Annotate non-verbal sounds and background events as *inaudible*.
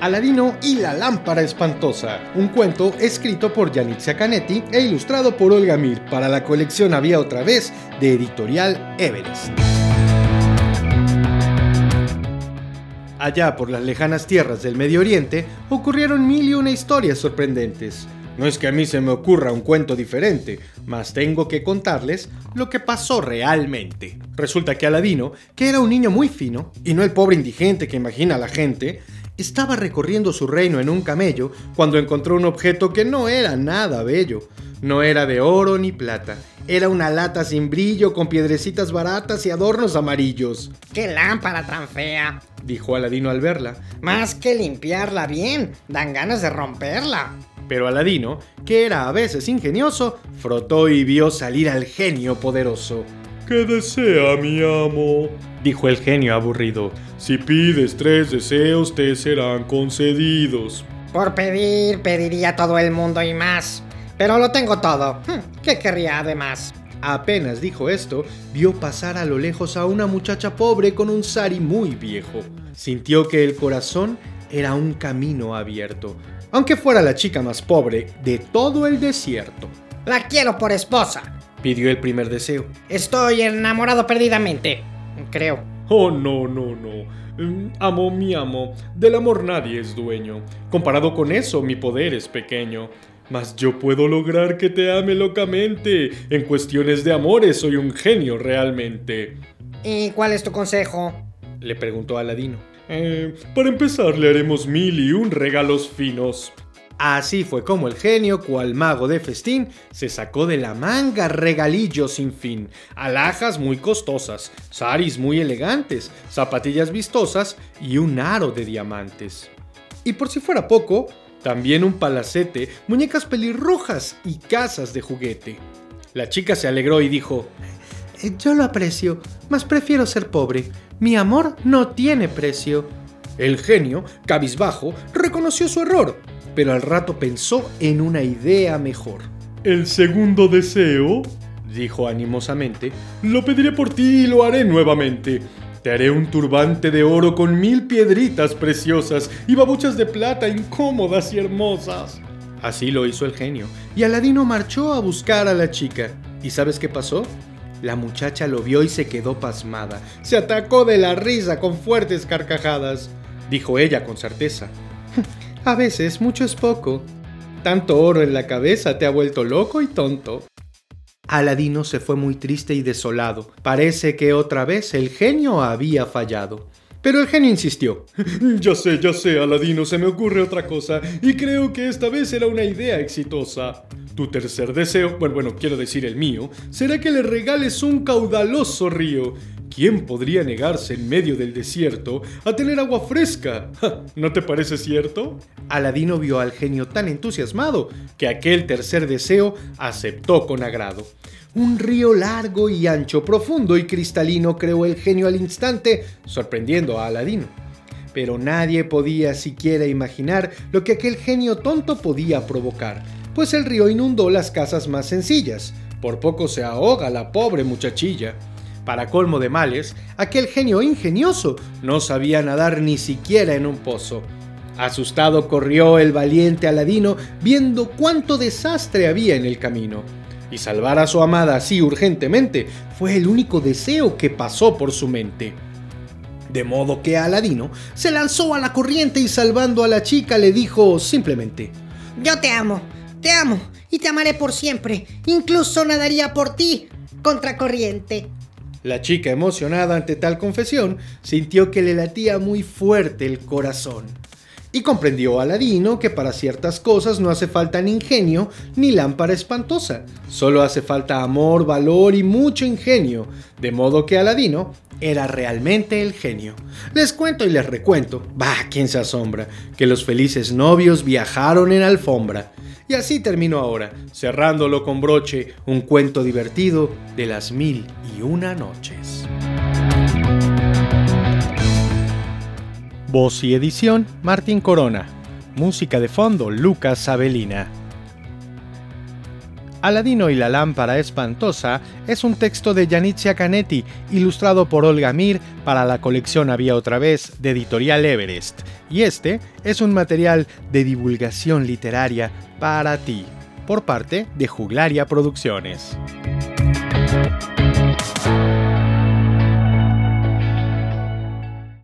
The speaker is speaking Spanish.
Aladino y la lámpara espantosa, un cuento escrito por Yanitza Canetti e ilustrado por Olga Mir para la colección Había otra vez de editorial Everest. Allá por las lejanas tierras del Medio Oriente ocurrieron mil y una historias sorprendentes. No es que a mí se me ocurra un cuento diferente, mas tengo que contarles lo que pasó realmente. Resulta que Aladino, que era un niño muy fino, y no el pobre indigente que imagina la gente, estaba recorriendo su reino en un camello cuando encontró un objeto que no era nada bello. No era de oro ni plata, era una lata sin brillo con piedrecitas baratas y adornos amarillos. ¡Qué lámpara tan fea! dijo Aladino al verla. Más que limpiarla bien, dan ganas de romperla. Pero Aladino, que era a veces ingenioso, frotó y vio salir al genio poderoso. ¿Qué desea mi amo? Dijo el genio aburrido. Si pides tres deseos te serán concedidos. Por pedir, pediría todo el mundo y más. Pero lo tengo todo. Hm, ¿Qué querría además? Apenas dijo esto, vio pasar a lo lejos a una muchacha pobre con un sari muy viejo. Sintió que el corazón era un camino abierto aunque fuera la chica más pobre de todo el desierto. La quiero por esposa, pidió el primer deseo. Estoy enamorado perdidamente, creo. Oh, no, no, no. Mm, amo mi amo, del amor nadie es dueño. Comparado con eso, mi poder es pequeño. Mas yo puedo lograr que te ame locamente. En cuestiones de amores soy un genio realmente. ¿Y cuál es tu consejo? Le preguntó Aladino. Eh, para empezar, le haremos mil y un regalos finos. Así fue como el genio, cual mago de festín, se sacó de la manga regalillos sin fin, alhajas muy costosas, saris muy elegantes, zapatillas vistosas y un aro de diamantes. Y por si fuera poco, también un palacete, muñecas pelirrojas y casas de juguete. La chica se alegró y dijo, Yo lo aprecio, mas prefiero ser pobre. Mi amor no tiene precio. El genio, cabizbajo, reconoció su error, pero al rato pensó en una idea mejor. El segundo deseo, dijo animosamente, lo pediré por ti y lo haré nuevamente. Te haré un turbante de oro con mil piedritas preciosas y babuchas de plata incómodas y hermosas. Así lo hizo el genio, y Aladino marchó a buscar a la chica. ¿Y sabes qué pasó? La muchacha lo vio y se quedó pasmada. Se atacó de la risa con fuertes carcajadas. Dijo ella con certeza. *laughs* A veces mucho es poco. Tanto oro en la cabeza te ha vuelto loco y tonto. Aladino se fue muy triste y desolado. Parece que otra vez el genio había fallado. Pero el genio insistió. *laughs* Ya sé, ya sé, Aladino, se me ocurre otra cosa, y creo que esta vez era una idea exitosa. Tu tercer deseo, bueno, quiero decir el mío, será que le regales un caudaloso río. ¿Quién podría negarse en medio del desierto a tener agua fresca? ¿No te parece cierto? Aladino vio al genio tan entusiasmado que aquel tercer deseo aceptó con agrado. Un río largo y ancho, profundo y cristalino creó el genio al instante, sorprendiendo a Aladino. Pero nadie podía siquiera imaginar lo que aquel genio tonto podía provocar, pues el río inundó las casas más sencillas. Por poco se ahoga la pobre muchachilla. Para colmo de males, aquel genio ingenioso no sabía nadar ni siquiera en un pozo. Asustado corrió el valiente Aladino viendo cuánto desastre había en el camino y salvar a su amada así urgentemente fue el único deseo que pasó por su mente. De modo que Aladino se lanzó a la corriente y salvando a la chica le dijo simplemente, Yo te amo, te amo y te amaré por siempre, incluso nadaría por ti, contracorriente. La chica, emocionada ante tal confesión, sintió que le latía muy fuerte el corazón y comprendió Aladino que para ciertas cosas no hace falta ni ingenio ni lámpara espantosa, solo hace falta amor, valor y mucho ingenio, de modo que Aladino era realmente el genio. Les cuento y les recuento, bah, quién se asombra, que los felices novios viajaron en alfombra. Y así termino ahora, cerrándolo con broche, un cuento divertido de las mil y una noches. Voz y edición, Martín Corona. Música de fondo, Lucas Avelina. Aladino y la lámpara espantosa es un texto de Yanitza Canetti, ilustrado por Olga Mir para la colección Había otra vez de Editorial Everest, y este es un material de divulgación literaria para ti, por parte de Juglaria Producciones.